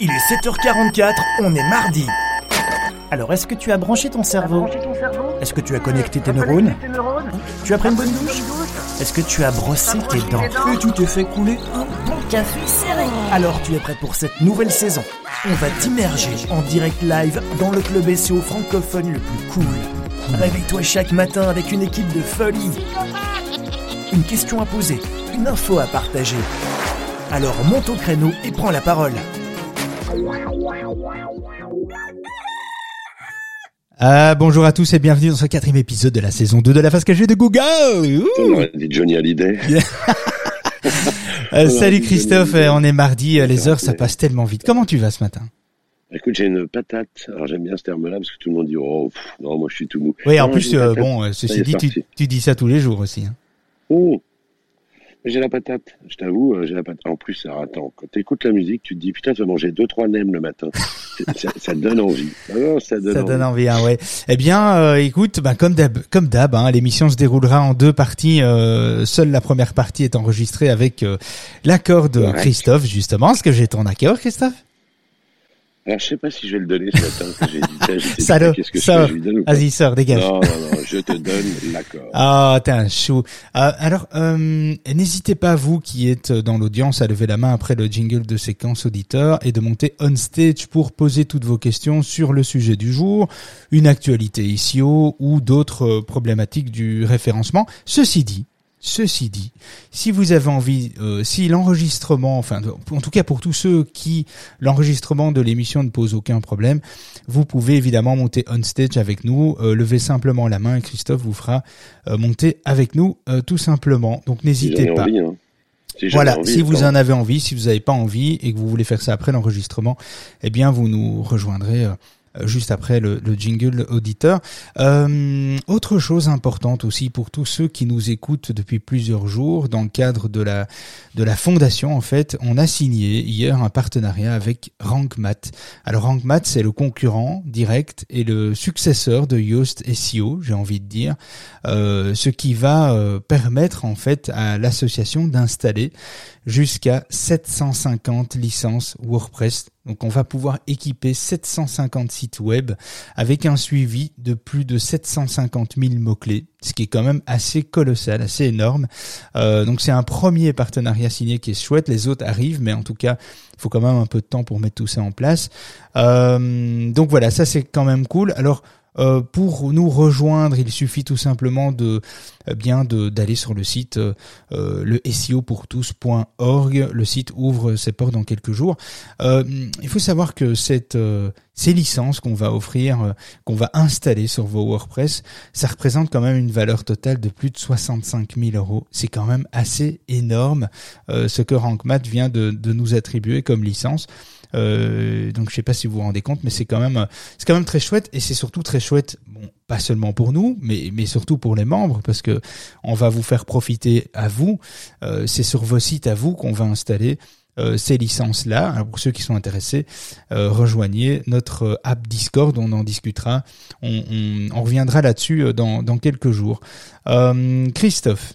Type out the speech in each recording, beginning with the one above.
Il est 7h44, on est mardi. Alors, est-ce que tu as branché ton cerveau? Est-ce que tu as connecté tes neurones? Tu as pris une bonne douche? Est-ce que tu as brossé tes dents Et tu t'es fait couler un bon café serré Alors, tu es prêt pour cette nouvelle saison On va t'immerger en direct live dans le club SEO francophone le plus cool. Réveille-toi chaque matin avec une équipe de folie. Une question à poser, une info à partager. Alors monte au créneau et prends la parole. Ah, bonjour à tous et bienvenue dans ce quatrième épisode de la saison 2 de la face cachée de Google. On aurait dit Johnny Hallyday. Euh, salut Christophe, euh, on est mardi, euh, les heures ça passe tellement vite. Comment tu vas ce matin? Écoute, j'ai une patate. Alors j'aime bien ce terme-là parce que tout le monde dit oh pff, non moi je suis tout mou. Oui, en Non, plus, euh, bon, euh, ceci dit, tu, dis ça tous les jours aussi. hein. Oh. J'ai la patate, je t'avoue, euh, j'ai la patate. En plus, alors, attends, quand t'écoutes la musique, tu te dis putain, tu vas manger deux trois nems le matin. Ça, ça te donne envie. Ah non, ça donne Ça envie. donne envie, hein, ouais. Eh bien, euh, écoute, bah, comme d'hab, comme d'hab, hein, l'émission se déroulera en deux parties. euh, seule la première partie est enregistrée avec euh, l'accord de. Christophe, justement. Est-ce que j'ai ton accord, Christophe? Alors je sais pas si je vais le donner ce matin. que J'ai dit tiens, j'étais Salaud, qu'est-ce que sors. je lui donne Vas-y, sors, dégage. Non, non, non, je te donne l'accord. Ah, t'es un chou. Euh, alors, euh, n'hésitez pas, vous qui êtes dans l'audience, à lever la main après le jingle de séquence auditeur et de monter on stage pour poser toutes vos questions sur le sujet du jour, une actualité ICO ou d'autres euh, problématiques du référencement. Ceci dit, Ceci dit, si vous avez envie, euh, si l'enregistrement, enfin, en tout cas pour tous ceux qui l'enregistrement de l'émission ne pose aucun problème, vous pouvez évidemment monter on stage avec nous. Euh, levez simplement la main et Christophe vous fera euh, monter avec nous euh, tout simplement. Donc n'hésitez pas. envie, hein. Si Voilà, envie, si vous en avez envie, si vous n'avez pas envie et que vous voulez faire ça après l'enregistrement, eh bien vous nous rejoindrez euh, juste après le, le jingle auditeur. Euh, autre chose importante aussi pour tous ceux qui nous écoutent depuis plusieurs jours, dans le cadre de la de la fondation, en fait, on a signé hier un partenariat avec RankMath. Alors RankMath, c'est le concurrent direct et le successeur de Yoast SEO, j'ai envie de dire, euh, ce qui va euh, permettre en fait à l'association d'installer jusqu'à 750 licences WordPress. Donc on va pouvoir équiper 750 sites web avec un suivi de plus de 750 000 mots-clés, ce qui est quand même assez colossal, assez énorme. Euh, donc c'est un premier partenariat signé qui est chouette, les autres arrivent, mais en tout cas, il faut quand même un peu de temps pour mettre tout ça en place. Euh, donc voilà, ça c'est quand même cool. Alors euh, pour nous rejoindre, il suffit tout simplement de eh bien d'aller sur le site euh, euh, le SEO pour tous.org. Le site ouvre ses portes dans quelques jours. Euh, il faut savoir que cette euh, ces licences qu'on va offrir, euh, qu'on va installer sur vos WordPress, ça représente quand même une valeur totale de plus de 65 000 euros. C'est quand même assez énorme euh, ce que RankMath vient de nous attribuer comme licence. Euh, donc je sais pas si vous vous rendez compte, mais c'est quand même c'est quand même très chouette et c'est surtout très chouette. Bon, pas seulement pour nous, mais mais surtout pour les membres parce que on va vous faire profiter à vous. Euh, c'est sur vos sites à vous qu'on va installer euh, ces licences-là. Alors, pour ceux qui sont intéressés, rejoignez notre app Discord, on en discutera. On, on, reviendra là-dessus dans, dans quelques jours. Christophe,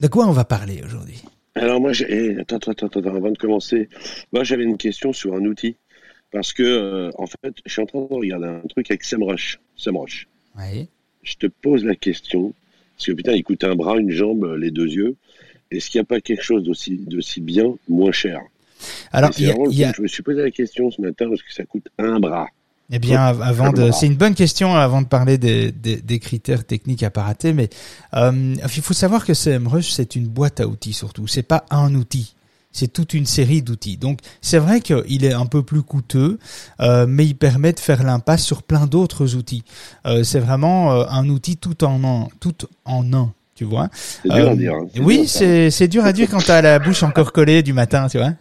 de quoi on va parler aujourd'hui? Alors moi, j'ai... eh, attends, attends, attends, attends, avant de commencer, moi j'avais une question sur un outil. Parce que, euh, en fait, je suis en train de regarder un truc avec SEMrush. SEMrush. Oui. Je te pose la question, parce que putain, il coûte un bras, une jambe, les deux yeux. Est-ce qu'il n'y a pas quelque chose d'aussi, d'aussi bien, moins cher? Alors, y a, y a- Je me suis posé la question ce matin parce que ça coûte un bras. Eh bien, av- avant de, c'est une bonne question avant de parler des, des, des critères techniques à pas rater, mais euh, il faut savoir que CMrush c'est une boîte à outils surtout. C'est pas un outil, c'est toute une série d'outils. Donc, c'est vrai qu'il est un peu plus coûteux, euh, mais il permet de faire l'impasse sur plein d'autres outils. Euh, c'est vraiment euh, un outil tout en un, tout en un. Tu vois C'est dur Euh, à dire. hein. C'est Oui, c'est dur à dire quand t'as la bouche encore collée du matin, tu vois.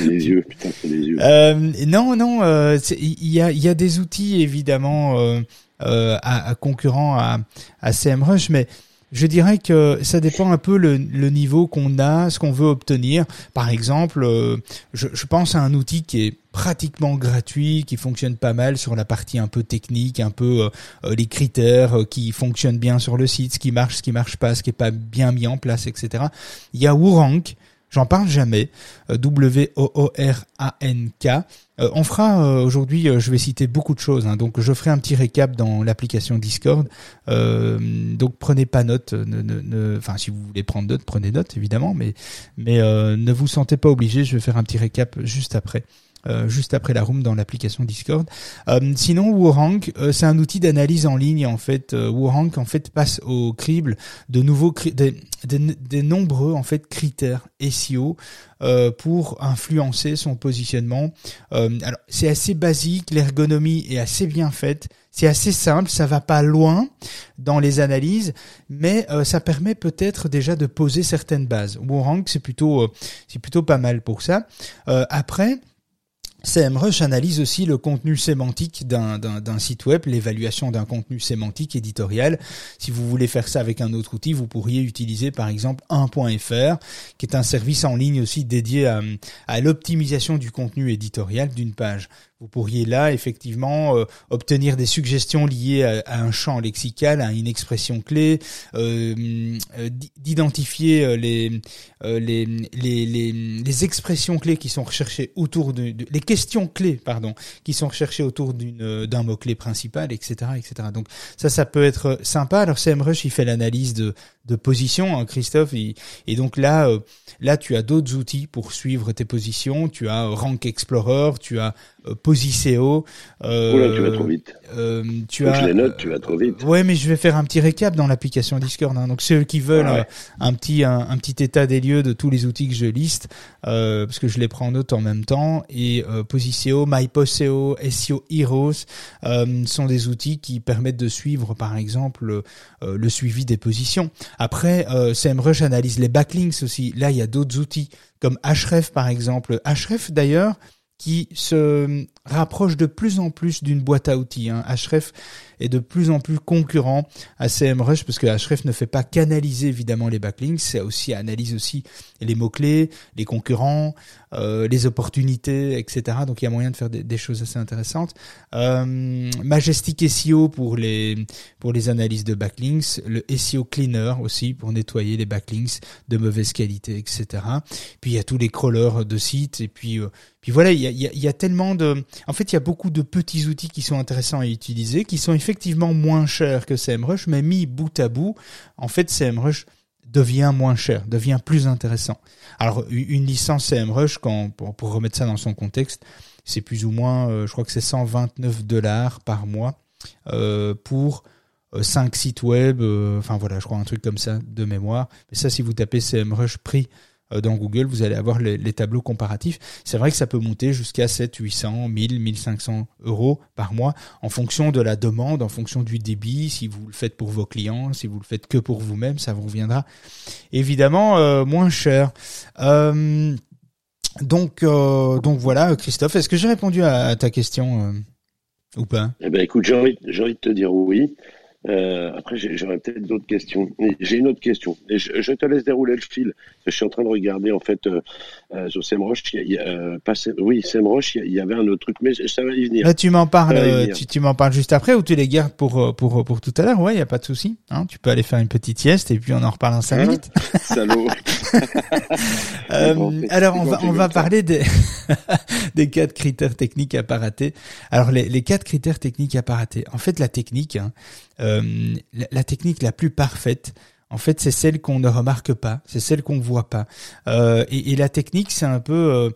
Les yeux. Putain, c'est les yeux. Euh, non, non, euh, il y a, y a des outils évidemment euh, euh, à, à concurrents à, à CMrush, mais je dirais que ça dépend un peu le, le niveau qu'on a, ce qu'on veut obtenir. Par exemple, euh, je, je pense à un outil qui est pratiquement gratuit, qui fonctionne pas mal sur la partie un peu technique, un peu euh, les critères qui fonctionnent bien sur le site, ce qui marche, ce qui marche pas, ce qui est pas bien mis en place, etc. Il y a Woorank. J'en parle jamais. W O O R A N K. on fera aujourd'hui, je vais citer beaucoup de choses, hein, donc je ferai un petit récap dans l'application Discord. donc prenez pas note, ne, ne, enfin si vous voulez prendre note, prenez note évidemment, mais mais ne vous sentez pas obligé. Je vais faire un petit récap juste après. Euh, juste après la room dans l'application Discord. Euh, sinon, Warhang, euh, c'est un outil d'analyse en ligne en fait. Warhang en fait passe au crible de nouveaux des, des, nombreux en fait critères SEO pour influencer son positionnement. alors c'est assez basique, l'ergonomie est assez bien faite. C'est assez simple, ça va pas loin dans les analyses, mais ça permet peut-être déjà de poser certaines bases. Warhang, c'est plutôt, c'est plutôt pas mal pour ça. après, CMrush analyse aussi le contenu sémantique d'un site web, l'évaluation d'un contenu sémantique éditorial. Si vous voulez faire ça avec un autre outil, vous pourriez utiliser par exemple 1.fr, qui est un service en ligne aussi dédié à, à l'optimisation du contenu éditorial d'une page. Vous pourriez là effectivement euh, obtenir des suggestions liées à, un champ lexical, à une expression clé, euh, euh d'identifier les, les, les, les, les, expressions clés qui sont recherchées autour de, les questions clés pardon qui sont recherchées autour d'une d'un mot clé principal, etc., etc. Donc ça, ça peut être sympa. Alors CMrush il fait l'analyse de de position, hein, Christophe, et, donc là là tu as d'autres outils pour suivre tes positions. Tu as Rank Explorer, tu as euh, Posiceo. Euh, tu vas trop vite. Euh, tu as. Je les note, tu vas trop vite. Ouais, mais je vais faire un petit récap dans l'application Discord. Hein. Donc ceux qui veulent euh, un petit un, petit état des lieux de tous les outils que je liste, euh, parce que je les prends en note en même temps. Et euh, Posiceo, MyPoseo, SEO Heroes sont des outils qui permettent de suivre, par exemple, le suivi des positions. Après, SEMrush analyse les backlinks aussi. Là, il y a d'autres outils comme Href par exemple. Href d'ailleurs qui se rapproche de plus en plus d'une boîte à outils. Hein. Href est de plus en plus concurrent à CMrush parce que Href ne fait pas canaliser évidemment les backlinks, c'est aussi analyse aussi les mots clés, les concurrents, euh, les opportunités, etc. Donc il y a moyen de faire des, choses assez intéressantes. Euh, Majestic SEO pour les pour les analyses de backlinks, le SEO Cleaner aussi pour nettoyer les backlinks de mauvaise qualité, etc. Puis il y a tous les crawlers de sites et puis euh, puis voilà, il y a, il y a tellement de en fait, il y a beaucoup de petits outils qui sont intéressants à utiliser, qui sont effectivement moins chers que CMrush, mais mis bout à bout, en fait, CMrush devient moins cher, devient plus intéressant. Alors, une licence CMrush, quand, pour, remettre ça dans son contexte, c'est plus ou moins, euh, je crois que c'est 129 dollars par mois euh, pour 5 euh, sites web, enfin voilà, je crois un truc comme ça de mémoire. Mais ça, si vous tapez CMrush prix dans Google, vous allez avoir les, tableaux comparatifs. C'est vrai que ça peut monter jusqu'à 7, 800, 1000, 1500 euros par mois en fonction de la demande, en fonction du débit, si vous le faites pour vos clients, si vous le faites que pour vous-même, ça vous reviendra évidemment euh, moins cher. Euh, donc, donc voilà, Christophe, est-ce que j'ai répondu à, ta question ou pas? Eh ben, écoute, j'ai envie, j'ai envie de te dire oui. Euh, après, j'aurais peut-être d'autres questions. J'ai une autre question. Et je, te laisse dérouler le fil. Je suis en train de regarder en fait euh, euh sur Semrush. Il y a, euh, pas, oui, Semrush. Il y avait un autre truc, mais ça va y venir. Là, tu m'en parles. Euh, tu, tu m'en parles juste après ou tu les gardes pour pour pour tout à l'heure? Ouais, il y a pas de souci. Hein, tu peux aller faire une petite sieste et puis on en reparle en cinq hein? minutes. Salaud. alors on va on va parler des des quatre critères techniques à pas rater. Alors les les quatre critères techniques à pas rater. En fait, la technique. Hein, euh, la, technique la plus parfaite, en fait, c'est celle qu'on ne remarque pas, c'est celle qu'on ne voit pas. Euh, et, la technique, c'est un peu,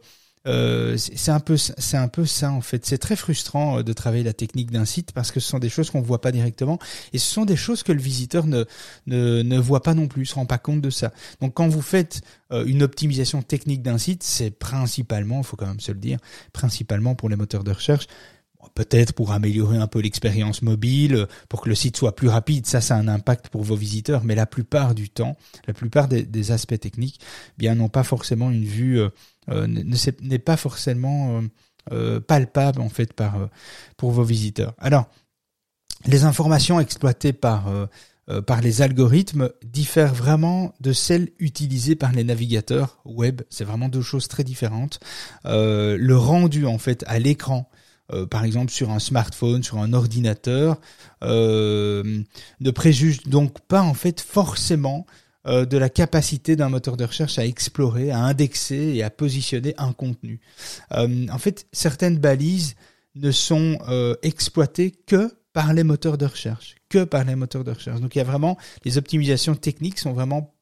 euh, c'est un peu, c'est un peu ça en fait. C'est très frustrant de travailler la technique d'un site parce que ce sont des choses qu'on ne voit pas directement et ce sont des choses que le visiteur ne ne, ne voit pas non plus, se rend pas compte de ça. Donc, quand vous faites une optimisation technique d'un site, c'est principalement, il faut quand même se le dire, principalement pour les moteurs de recherche peut-être pour améliorer un peu l'expérience mobile, pour que le site soit plus rapide, ça, ça a un impact pour vos visiteurs, mais la plupart du temps, la plupart des, aspects techniques, eh bien, n'ont pas forcément une vue, euh, euh n'est pas forcément euh, palpable en fait par pour vos visiteurs. Alors, les informations exploitées par par les algorithmes diffèrent vraiment de celles utilisées par les navigateurs web. C'est vraiment deux choses très différentes. le rendu en fait à l'écran euh, par exemple sur un smartphone, sur un ordinateur, euh, ne préjuge donc pas en fait forcément euh, de la capacité d'un moteur de recherche à explorer, à indexer et à positionner un contenu. En fait, certaines balises ne sont exploitées que par les moteurs de recherche, que par les moteurs de recherche. Donc il y a vraiment les optimisations techniques sont vraiment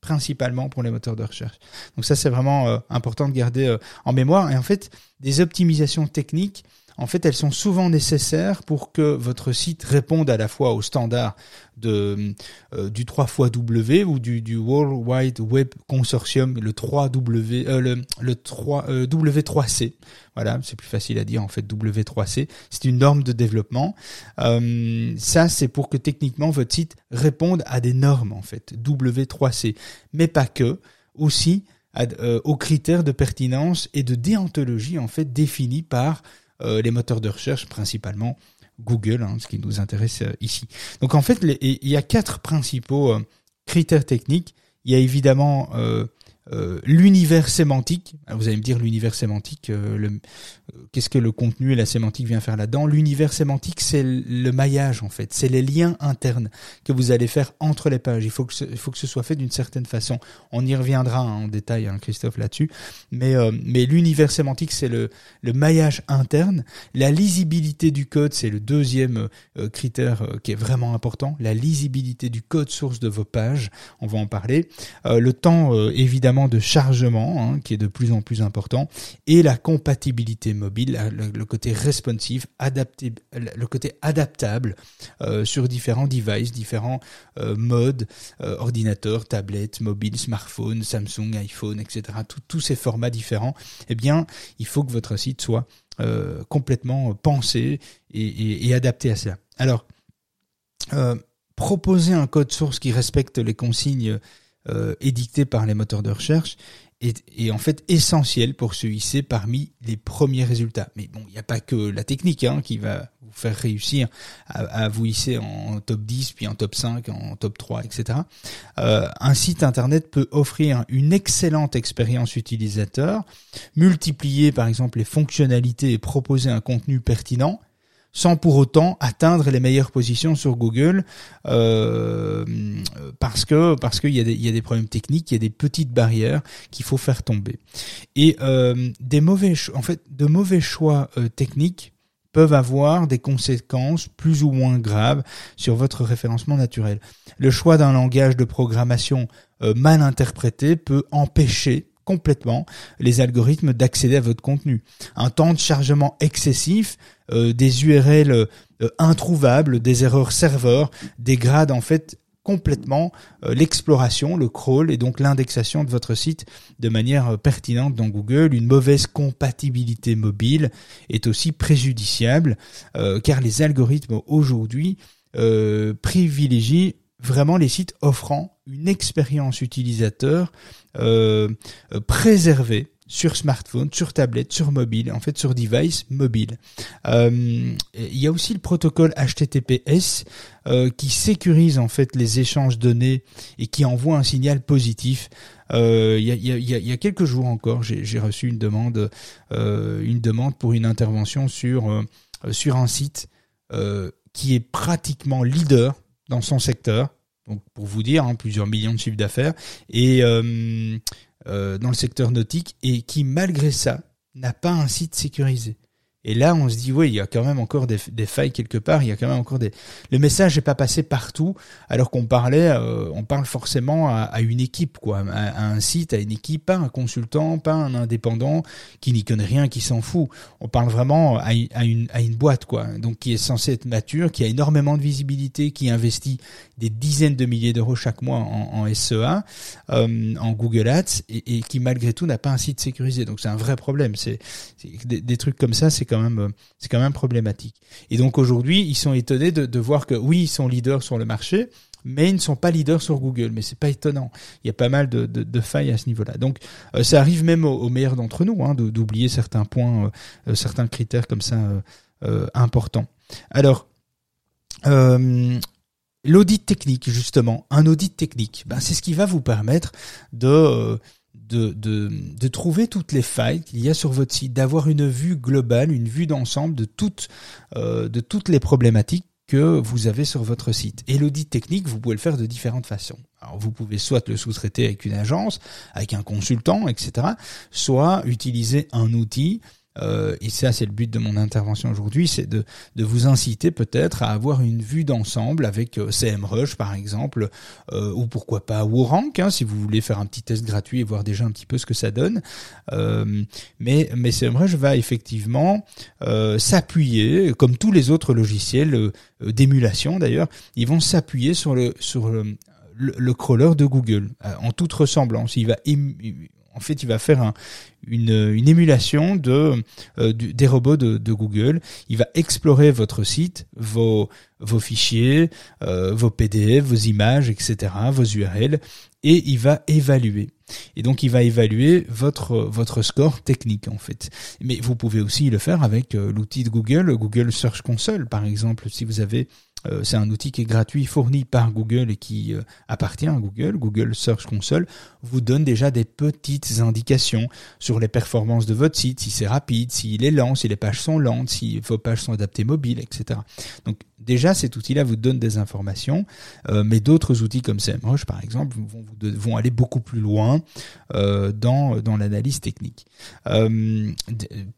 principalement pour les moteurs de recherche. Donc ça c'est vraiment important de garder en mémoire. Et en fait, des optimisations techniques en fait, elles sont souvent nécessaires pour que votre site réponde à la fois aux standards de, euh, du 3 W ou du, du World Wide Web Consortium, le 3W, euh, le, le 3, euh, W3C. Voilà, c'est plus facile à dire en fait W3C. C'est une norme de développement. ça, c'est pour que techniquement votre site réponde à des normes en fait W3C, mais pas que, aussi aux critères de pertinence et de déontologie en fait définis par euh, les moteurs de recherche principalement Google, hein, ce qui nous intéresse euh, ici. Donc en fait, il y a quatre principaux euh, critères techniques. Il y a évidemment euh, l'univers sémantique. vous allez me dire l'univers sémantique, euh, euh, qu'est-ce que le contenu et la sémantique vient faire là-dedans? L'univers sémantique, c'est le maillage en fait, c'est les liens internes que vous allez faire entre les pages. Il faut que ce, faut que ce soit fait d'une certaine façon. On y reviendra hein, en détail, hein, Christophe, là-dessus. Mais mais l'univers sémantique, c'est le le maillage interne. La lisibilité du code, c'est le deuxième critère qui est vraiment important. La lisibilité du code source de vos pages, on va en parler. le temps, évidemment de chargement hein, qui est de plus en plus important et la compatibilité mobile, le, côté responsive, adapté, le côté adaptable euh, sur différents devices, différents euh, modes, euh, ordinateurs, tablettes, mobiles, smartphones, Samsung, iPhone, etc. tous ces formats différents. Eh bien, il faut que votre site soit complètement pensé et, et, adapté à cela. Alors, proposer un code source qui respecte les consignes euh, par les moteurs de recherche est, est, en fait essentiel pour se hisser parmi les premiers résultats. Mais bon, il n'y a pas que la technique hein, qui va vous faire réussir à, à, vous hisser en top 10, puis en top 5, en top 3, etc. Euh, un site internet peut offrir une excellente expérience utilisateur, multiplier par exemple les fonctionnalités et proposer un contenu pertinent, sans pour autant atteindre les meilleures positions sur Google euh, parce que parce qu'il y a des il y a des problèmes techniques, il y a des petites barrières qu'il faut faire tomber et euh, des mauvais en fait de mauvais choix euh, techniques peuvent avoir des conséquences plus ou moins graves sur votre référencement naturel. Le choix d'un langage de programmation mal interprété peut empêcher complètement les algorithmes d'accéder à votre contenu. Un temps de chargement excessif, euh, des URL euh, introuvables, des erreurs serveurs dégradent en fait complètement euh, l'exploration, le crawl et donc l'indexation de votre site de manière pertinente dans Google. Une mauvaise compatibilité mobile est aussi préjudiciable car les algorithmes aujourd'hui privilégient vraiment les sites offrant une expérience utilisateur préservée sur smartphone, sur tablette, sur mobile, en fait sur device mobile. Euh, il y a aussi le protocole HTTPS euh, qui sécurise en fait les échanges données et qui envoie un signal positif. Euh, il, y a, quelques jours encore, j'ai reçu une demande, une demande pour une intervention sur sur un site qui est pratiquement leader dans son secteur. Donc pour vous dire, hein, plusieurs millions de chiffres d'affaires et euh, euh, dans le secteur nautique et qui malgré ça n'a pas un site sécurisé. Et là, on se dit, oui, il y a quand même encore des, failles quelque part. Il y a quand même encore des. Le message n'est pas passé partout, alors qu'on parlait, euh, on parle forcément à, une équipe, quoi, à, un site, à une équipe, pas un consultant, pas un indépendant qui n'y connaît rien, qui s'en fout. On parle vraiment à, une, à une boîte, quoi. Donc qui est censée être mature, qui a énormément de visibilité, qui investit des dizaines de milliers d'euros chaque mois en, SEA, euh, en Google Ads, et, qui malgré tout n'a pas un site sécurisé. Donc c'est un vrai problème. C'est des trucs comme ça, c'est quand même euh, c'est quand même problématique. Et donc aujourd'hui, ils sont étonnés de, voir que oui, ils sont leaders sur le marché, mais ils ne sont pas leaders sur Google. Mais c'est pas étonnant. Il y a pas mal de failles à ce niveau-là. Donc euh, ça arrive même aux, meilleurs d'entre nous hein, d'oublier certains points, euh, certains critères comme ça importants. Alors L'audit technique, justement, un audit technique, ben, c'est ce qui va vous permettre de de, de, de, trouver toutes les failles qu'il y a sur votre site, d'avoir une vue globale, une vue d'ensemble de toutes, euh, de toutes les problématiques que vous avez sur votre site. Et l'audit technique, vous pouvez le faire de différentes façons. Alors vous pouvez soit le sous-traiter avec une agence, avec un consultant, etc., soit utiliser un outil euh, et ça c'est le but de mon intervention aujourd'hui, c'est de, de vous inciter peut-être à avoir une vue d'ensemble avec euh, CMrush par exemple, euh, ou pourquoi pas WooRank, hein, si vous voulez faire un petit test gratuit et voir déjà un petit peu ce que ça donne. Euh, mais, mais CMrush va effectivement euh, s'appuyer, comme tous les autres logiciels d'émulation d'ailleurs, ils vont s'appuyer sur le sur le, le, crawler de Google en toute ressemblance. Il va en fait, il va faire un, une, une, émulation de euh, des robots de, Google. Il va explorer votre site, vos vos fichiers, euh, vos PDF, vos images, etc., vos URL, et il va évaluer. Et donc il va évaluer votre votre score technique en fait. Mais vous pouvez aussi le faire avec euh, l'outil de Google, Google Search Console par exemple, si vous avez c'est un outil qui est gratuit, fourni par Google et qui euh, appartient à Google. Google Search Console vous donne déjà des petites indications sur les performances de votre site, si c'est rapide, s'il est lent, si les pages sont lentes, si vos pages sont adaptées mobiles, etc. déjà, cet outil-là vous donne des informations, euh, mais d'autres outils comme SEMrush, par exemple, vont, aller beaucoup plus loin dans, dans l'analyse technique.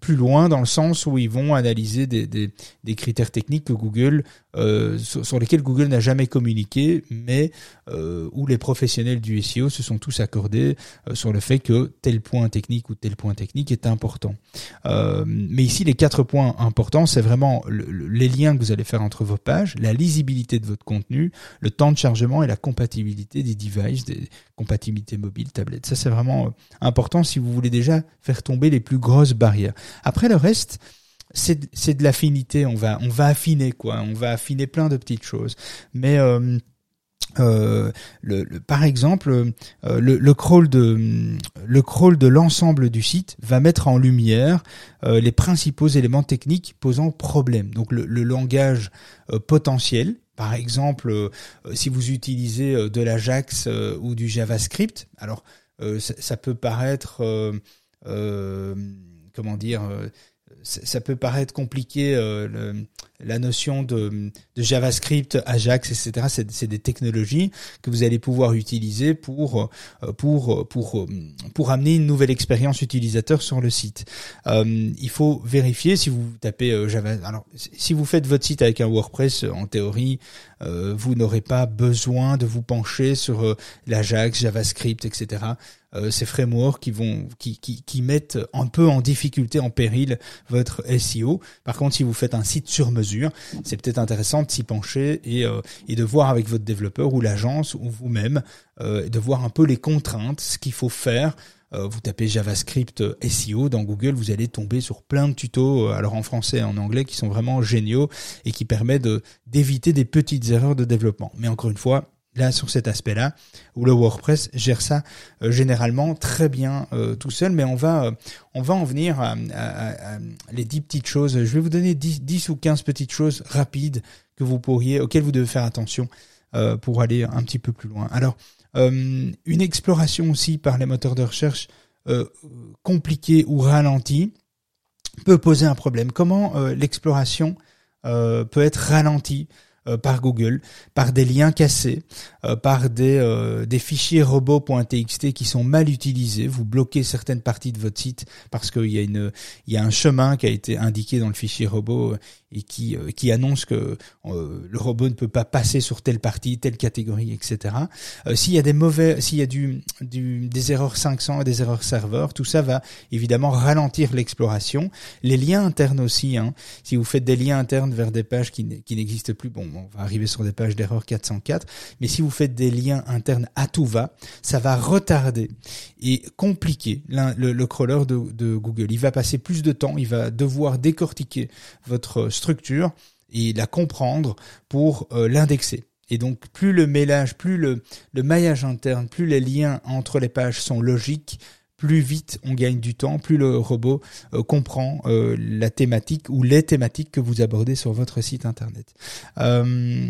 plus loin dans le sens où ils vont analyser des, critères techniques que Google euh, sur, lesquels Google n'a jamais communiqué, mais euh, où les professionnels du SEO se sont tous accordés euh, sur le fait que tel point technique ou tel point technique est important. mais ici, les quatre points importants, c'est vraiment les liens que vous allez faire entre vos pages, la lisibilité de votre contenu, le temps de chargement et la compatibilité des devices, des compatibilités mobiles, tablettes. Ça, c'est vraiment important si vous voulez déjà faire tomber les plus grosses barrières. Après le reste, c'est de l'affinité. On va on va affiner quoi. On va affiner plein de petites choses. Mais euh, euh, le, par exemple, euh, le, le, crawl de le crawl de l'ensemble du site va mettre en lumière euh, les principaux éléments techniques posant problème. Donc le, le langage euh, potentiel. Par exemple, si vous utilisez de l'Ajax ou du JavaScript, alors ça, ça, peut paraître comment dire ça peut paraître compliqué, euh, la notion de, JavaScript, Ajax, etc. C'est des technologies que vous allez pouvoir utiliser pour euh, pour pour pour amener une nouvelle expérience utilisateur sur le site. Euh, il faut vérifier si vous tapez euh. Alors, si vous faites votre site avec un WordPress, en théorie, euh, vous n'aurez pas besoin de vous pencher sur l'Ajax, JavaScript, etc euh, ces frameworks qui vont qui, qui, qui mettent un peu en difficulté, en péril votre SEO. Par contre, si vous faites un site sur mesure, c'est peut-être intéressant de s'y pencher et, euh, et de voir avec votre développeur ou l'agence ou vous-même euh, de voir un peu les contraintes, ce qu'il faut faire. Euh, vous tapez JavaScript SEO dans Google, vous allez tomber sur plein de tutos, alors en français et en anglais, qui sont vraiment géniaux et qui permettent d'éviter des petites erreurs de développement. Mais encore une fois, là sur cet aspect-là, où le WordPress gère ça euh, généralement très bien euh, tout seul, mais on va euh, on va en venir à, les dix petites choses. Je vais vous donner 10, 10, ou 15 petites choses rapides que vous pourriez auxquelles vous devez faire attention pour aller un petit peu plus loin. Alors une exploration aussi par les moteurs de recherche compliquée ou ralentie peut poser un problème. Comment l'exploration peut être ralentie euh, par Google, par des liens cassés, euh, par des, euh, fichiers robots.txt qui sont mal utilisés. Vous bloquez certaines parties de votre site parce qu'il y y a un chemin qui a été indiqué dans le fichier robot et qui, euh, qui annonce que euh, le robot ne peut pas passer sur telle partie, telle catégorie, etc. Euh, s'il y a des mauvais, s'il y a du, du, des erreurs 500 et des erreurs serveurs, tout ça va évidemment ralentir l'exploration. Les liens internes aussi, hein, si vous faites des liens internes vers des pages qui, qui n'existent plus, bon, on va arriver sur des pages d'erreur 404, mais si vous faites des liens internes à tout va, ça va retarder et compliquer le, le crawler de, de Google. Il va passer plus de temps, il va devoir décortiquer votre structure et la comprendre pour euh, l'indexer. Et donc plus le mélange, plus le, le maillage interne, plus les liens entre les pages sont logiques, plus vite on gagne du temps, plus le robot euh, comprend euh, la thématique ou les thématiques que vous abordez sur votre site internet. Euh,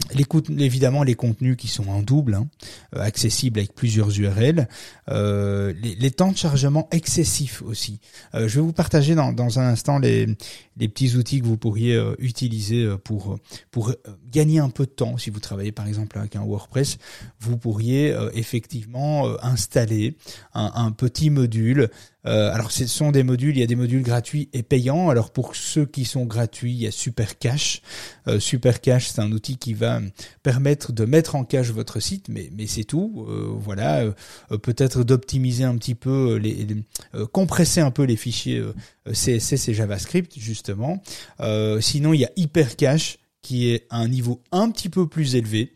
évidemment, les contenus qui sont en double, hein, accessibles avec plusieurs URL, les, temps de chargement excessifs aussi. je vais vous partager dans, un instant les, petits outils que vous pourriez utiliser pour gagner un peu de temps. Si vous travaillez par exemple avec un WordPress, vous pourriez effectivement installer un petit module euh, alors ce sont des modules, il y a des modules gratuits et payants. Alors pour ceux qui sont gratuits, il y a Super Cache. Euh, Super Cache, c'est un outil qui va permettre de mettre en cache votre site, mais, c'est tout. Euh, voilà, peut-être d'optimiser un petit peu, compresser un peu les fichiers CSS et JavaScript justement. sinon, il y a Hyper Cache qui est à un niveau un petit peu plus élevé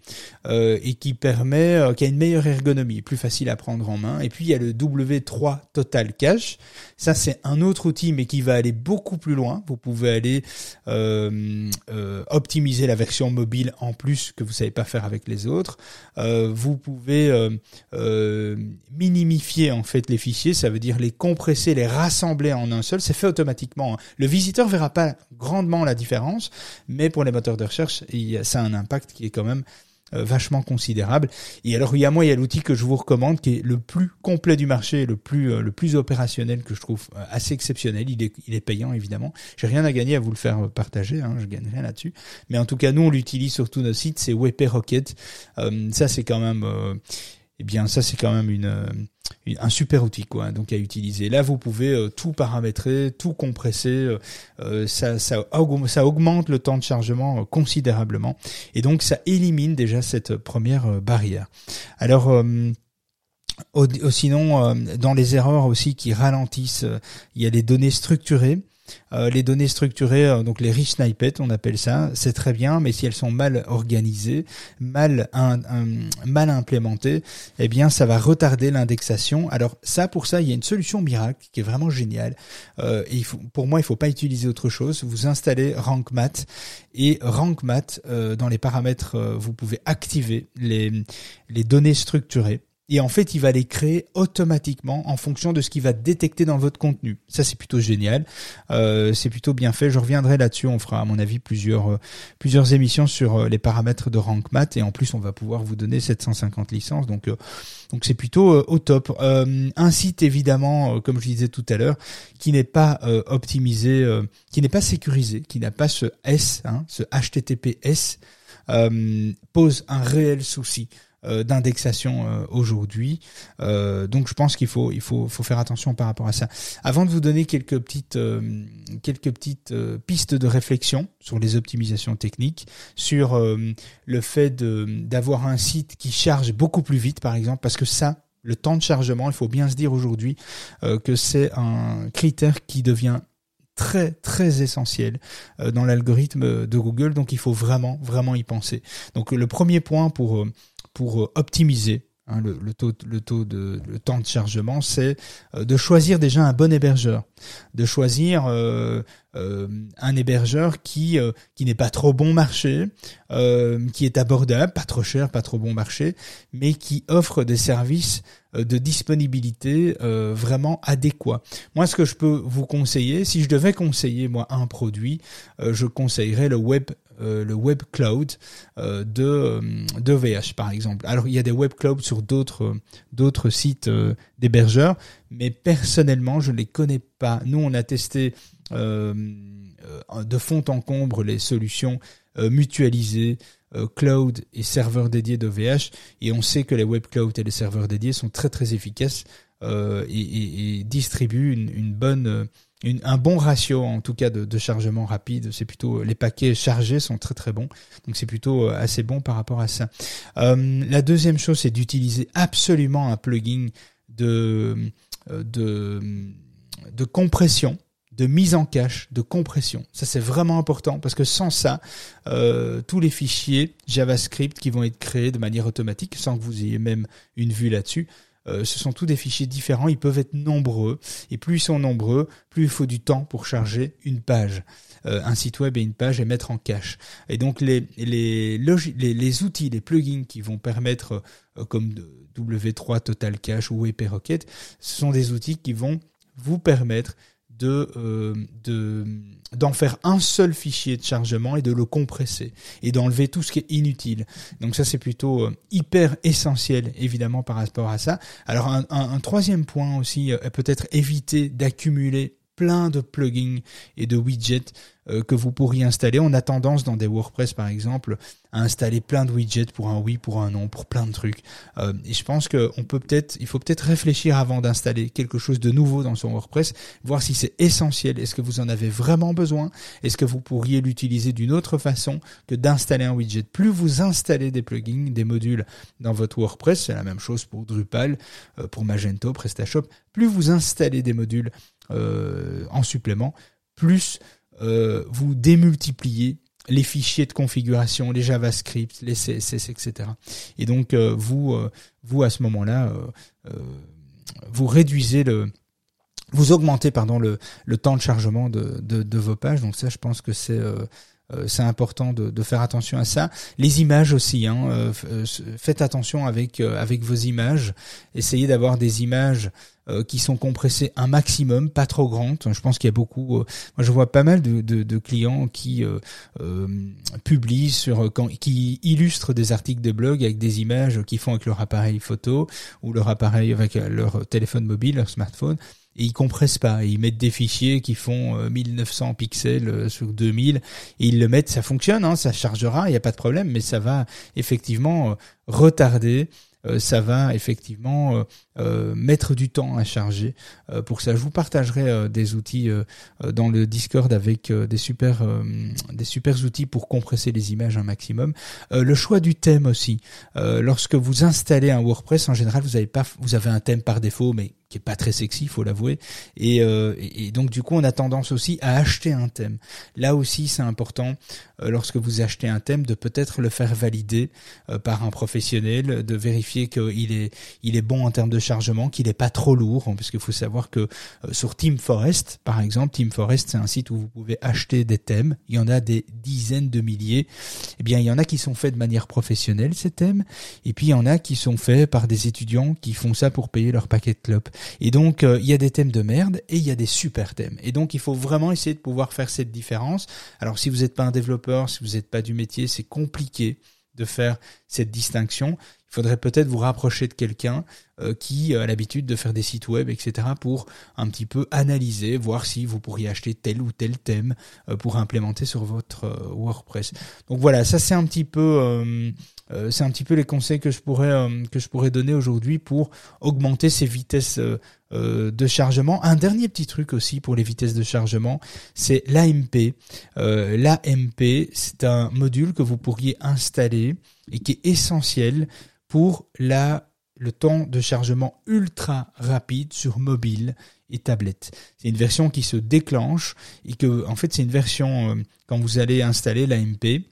euh, et qui permet, euh, qui a une meilleure ergonomie, plus facile à prendre en main. Et puis il y a le W3 Total Cache. Ça c'est un autre outil, mais qui va aller beaucoup plus loin. Vous pouvez aller euh, euh optimiser la version mobile en plus que vous savez pas faire avec les autres. Vous pouvez minimifier en fait les fichiers, ça veut dire les compresser, les rassembler en un seul. C'est fait automatiquement. Hein. Le visiteur verra pas grandement la différence, mais pour les moteurs de recherche, ça a un impact qui est quand même euh, vachement considérable. Et alors il y a moi, il y a l'outil que je vous recommande qui est le plus complet du marché, le plus euh, le plus opérationnel que je trouve euh, assez exceptionnel. Il est il est payant évidemment. J'ai rien à gagner à vous le faire partager, hein, je gagne rien là-dessus. Mais en tout cas, nous on l'utilise sur tous nos sites. C'est WP Rocket. ça c'est quand même eh bien ça c'est quand même une, un super outil quoi donc à utiliser. Là vous pouvez euh, tout paramétrer tout compresser euh, euh, ça, ça, ça augmente le temps de chargement considérablement. Et donc ça élimine déjà cette première barrière. Alors sinon dans les erreurs aussi qui ralentissent il y a les données structurées euh, les données structurées, euh, donc les rich snippets, on appelle ça, c'est très bien, mais si elles sont mal organisées, mal mal implémentées, eh bien ça va retarder l'indexation. Alors ça, pour ça, il y a une solution miracle qui est vraiment géniale. Euh, et pour moi, il faut pas utiliser autre chose. Vous installez RankMath et RankMath dans les paramètres, vous pouvez activer les les données structurées. Et en fait, il va les créer automatiquement en fonction de ce qu'il va détecter dans votre contenu. Ça, c'est plutôt génial. Euh, c'est plutôt bien fait. Je reviendrai là-dessus. On fera, à mon avis, plusieurs euh, plusieurs émissions sur euh, les paramètres de RankMath. Et en plus, on va pouvoir vous donner 750 licences. Donc, donc c'est plutôt au top. un site, évidemment, comme je disais tout à l'heure, qui n'est pas optimisé, qui n'est pas sécurisé, qui n'a pas ce S, hein, ce HTTPS, pose un réel souci. Euh, d'indexation euh, aujourd'hui. Euh, donc je pense qu'il faut il faut faut faire attention par rapport à ça. Avant de vous donner quelques petites quelques petites pistes de réflexion sur les optimisations techniques, sur le fait de d'avoir un site qui charge beaucoup plus vite par exemple parce que ça le temps de chargement, il faut bien se dire aujourd'hui que c'est un critère qui devient très très essentiel dans l'algorithme de Google donc il faut vraiment vraiment y penser. Donc le premier point pour pour euh, optimiser hein, le, taux, le taux de le temps de chargement, c'est euh, de choisir déjà un bon hébergeur, de choisir euh, un hébergeur qui qui n'est pas trop bon marché, qui est abordable, pas trop cher, pas trop bon marché, mais qui offre des services de disponibilité vraiment adéquats. Moi, ce que je peux vous conseiller, si je devais conseiller moi un produit, je conseillerais le Web euh, le web cloud euh, de euh, de VH par exemple. Alors il y a des web clouds sur d'autres sites d'hébergeurs, mais personnellement je ne les connais pas. Nous on a testé de fond en combre les solutions mutualisées cloud et serveurs dédiés de VH et on sait que les web clouds et les serveurs dédiés sont très très efficaces et, et, distribuent une, bonne un bon ratio en tout cas de, chargement rapide. C'est plutôt les paquets chargés sont très très bons, donc c'est plutôt euh, assez bon par rapport à ça. Euh, la deuxième chose, c'est d'utiliser absolument un plugin de euh, de de compression de mise en cache, de compression. Ça c'est vraiment important parce que sans ça, tous les fichiers JavaScript qui vont être créés de manière automatique, sans que vous ayez même une vue là-dessus, ce sont tous des fichiers différents, ils peuvent être nombreux, et plus ils sont nombreux, plus il faut du temps pour charger une page. un site web et une page et mettre en cache. Et donc les, les, les, les outils, les plugins qui vont permettre, comme W3 Total Cache ou Rocket, ce sont des outils qui vont vous permettre de euh, de d'en faire un seul fichier de chargement et de le compresser et d'enlever tout ce qui est inutile. Donc ça c'est plutôt euh, hyper essentiel évidemment par rapport à ça. Alors un, troisième point aussi euh, peut-être éviter d'accumuler plein de plugins et de widgets que vous pourriez installer. On a tendance dans des WordPress par exemple à installer plein de widgets pour un oui, pour un non, pour plein de trucs. Euh, et je pense qu'on peut peut-être, il faut peut-être réfléchir avant d'installer quelque chose de nouveau dans son WordPress, voir si c'est essentiel. Est-ce que vous en avez vraiment besoin? Est-ce que vous pourriez l'utiliser d'une autre façon que d'installer un widget? Plus vous installez des plugins, des modules dans votre WordPress, c'est la même chose pour Drupal, euh, pour Magento, PrestaShop. Plus vous installez des modules en supplément, plus euh, vous démultipliez les fichiers de configuration, les JavaScript, les CSS, etc. Et donc euh, vous, euh, vous à ce moment-là, vous réduisez le, vous augmentez pardon le, le temps de chargement de, de, de, vos pages. Donc ça, je pense que c'est c'est important de, de, faire attention à ça. Les images aussi, hein, faites attention avec avec vos images. Essayez d'avoir des images euh, qui sont compressées un maximum, pas trop grandes. Je pense qu'il y a beaucoup. Euh, moi, je vois pas mal de, de, de clients qui euh, publient sur quand, qui illustrent des articles de blog avec des images qu'ils font avec leur appareil photo ou leur appareil avec leur téléphone mobile, leur smartphone et ils compressent pas. Ils mettent des fichiers qui font 1900 pixels sur 2000 et ils le mettent. Ça fonctionne, hein, ça chargera, il n'y a pas de problème, mais ça va effectivement retarder euh, ça va effectivement euh, euh, mettre du temps à charger. pour ça, je vous partagerai des outils dans le Discord avec des super des super outils pour compresser les images un maximum. le choix du thème aussi. lorsque vous installez un WordPress, en général, vous avez pas vous avez un thème par défaut, mais qui est pas très sexy, faut l'avouer. Et, et, donc du coup, on a tendance aussi à acheter un thème. Là aussi, c'est important lorsque vous achetez un thème de peut-être le faire valider par un professionnel, de vérifier qu'il est, il est bon en termes de chargement, qu'il n'est pas trop lourd, hein, parce qu'il faut savoir que euh, sur Team Forest, par exemple, Team Forest, c'est un site où vous pouvez acheter des thèmes. Il y en a des dizaines de milliers. Eh bien, il y en a qui sont faits de manière professionnelle, ces thèmes, et puis il y en a qui sont faits par des étudiants qui font ça pour payer leur paquet de clopes. Et donc, euh, il y a des thèmes de merde et il y a des super thèmes. Et donc, il faut vraiment essayer de pouvoir faire cette différence. Alors, si vous n'êtes pas un développeur, si vous n'êtes pas du métier, c'est compliqué de faire cette distinction il faudrait peut-être vous rapprocher de quelqu'un euh, qui a l'habitude de faire des sites web, etc., pour un petit peu analyser, voir si vous pourriez acheter tel ou tel thème euh, pour implémenter sur votre euh, WordPress. Donc voilà, ça c'est un petit peu, c'est un petit peu les conseils que je pourrais pourrais donner aujourd'hui pour augmenter ces vitesses de chargement. Un dernier petit truc aussi pour les vitesses de chargement, c'est l'AMP. L'AMP, c'est un module que vous pourriez installer et qui est essentiel pour la, le temps de chargement ultra rapide sur mobile et tablette. C'est une version qui se déclenche et que, en fait, c'est une version, euh, quand vous allez installer l'AMP,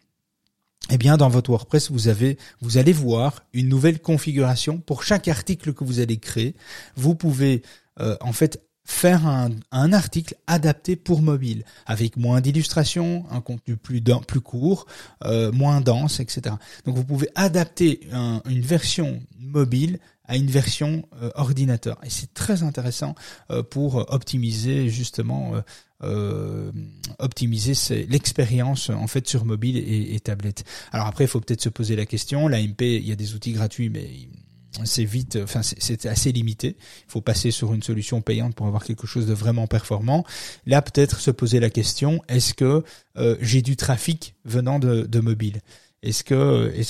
eh bien, dans votre WordPress, vous avez, vous allez voir une nouvelle configuration pour chaque article que vous allez créer. Vous pouvez, euh, en fait, faire un, article adapté pour mobile, avec moins d'illustrations, un contenu plus, plus court, euh, moins dense, etc. Donc vous pouvez adapter une version mobile à une version euh, ordinateur. Et c'est très intéressant euh, pour optimiser justement euh, optimiser l'expérience en fait sur mobile et, et tablette. Alors après, il faut peut-être se poser la question. L'AMP, il y a des outils gratuits, mais c'est vite, enfin c'est assez limité. Il faut passer sur une solution payante pour avoir quelque chose de vraiment performant. Là, peut-être se poser la question est-ce que euh, j'ai du trafic venant de mobile? Est-ce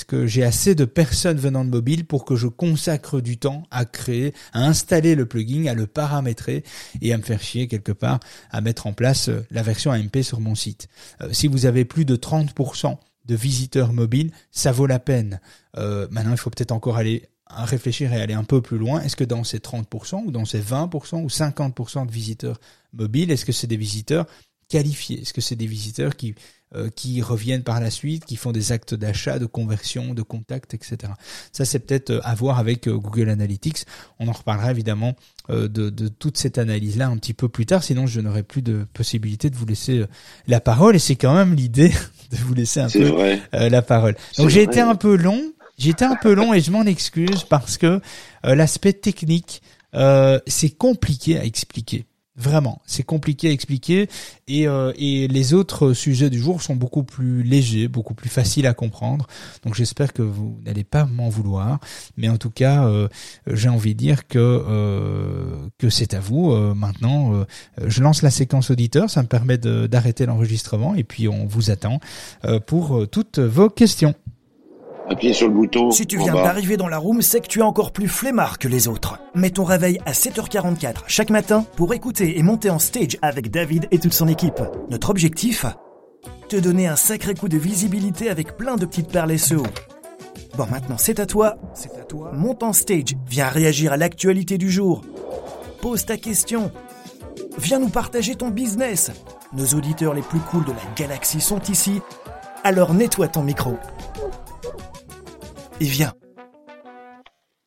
que j'ai assez de personnes venant de mobile pour que je consacre du temps à créer, à installer le plugin, à le paramétrer et à me faire chier quelque part à mettre en place euh, la version AMP sur mon site? Euh, si vous avez plus de 30% de visiteurs mobiles, ça vaut la peine. Euh, maintenant, il faut peut-être encore aller réfléchir et aller un peu plus loin. Est-ce que dans ces 30% ou dans ces 20% ou 50% de visiteurs mobiles, est-ce que c'est des visiteurs qualifiés? Est-ce que c'est des visiteurs qui euh, qui reviennent par la suite, qui font des actes d'achat, de conversion, de contact, etc. Ça, c'est peut-être euh, à voir avec Google Analytics. On en reparlera évidemment de, de, toute cette analyse-là un petit peu plus tard, sinon je n'aurai plus de possibilité de vous laisser la parole, et c'est quand même l'idée de vous laisser un peu la parole. Donc j'ai été un peu long, J'étais un peu long et je m'en excuse parce que l'aspect technique, c'est compliqué à expliquer. Vraiment, c'est compliqué à expliquer et, euh, et les autres sujets du jour sont beaucoup plus légers, beaucoup plus faciles à comprendre. Donc j'espère que vous n'allez pas m'en vouloir, mais en tout cas, euh, j'ai envie de dire que euh, que c'est à vous. maintenant, je lance la séquence auditeur, ça me permet d'arrêter l'enregistrement et puis on vous attend pour toutes vos questions. Appuyez sur le bouton. Si tu viens d'arriver dans la room, c'est que tu es encore plus flemmard que les autres. Mets ton réveil à 7h44 chaque matin pour écouter et monter en stage avec David et toute son équipe. Notre objectif Te donner un sacré coup de visibilité avec plein de petites perles SEO. Bon, maintenant c'est à toi. C'est à toi. Monte en stage. Viens réagir à l'actualité du jour. Pose ta question. Viens nous partager ton business. Nos auditeurs les plus cools de la galaxie sont ici. Alors nettoie ton micro et viens.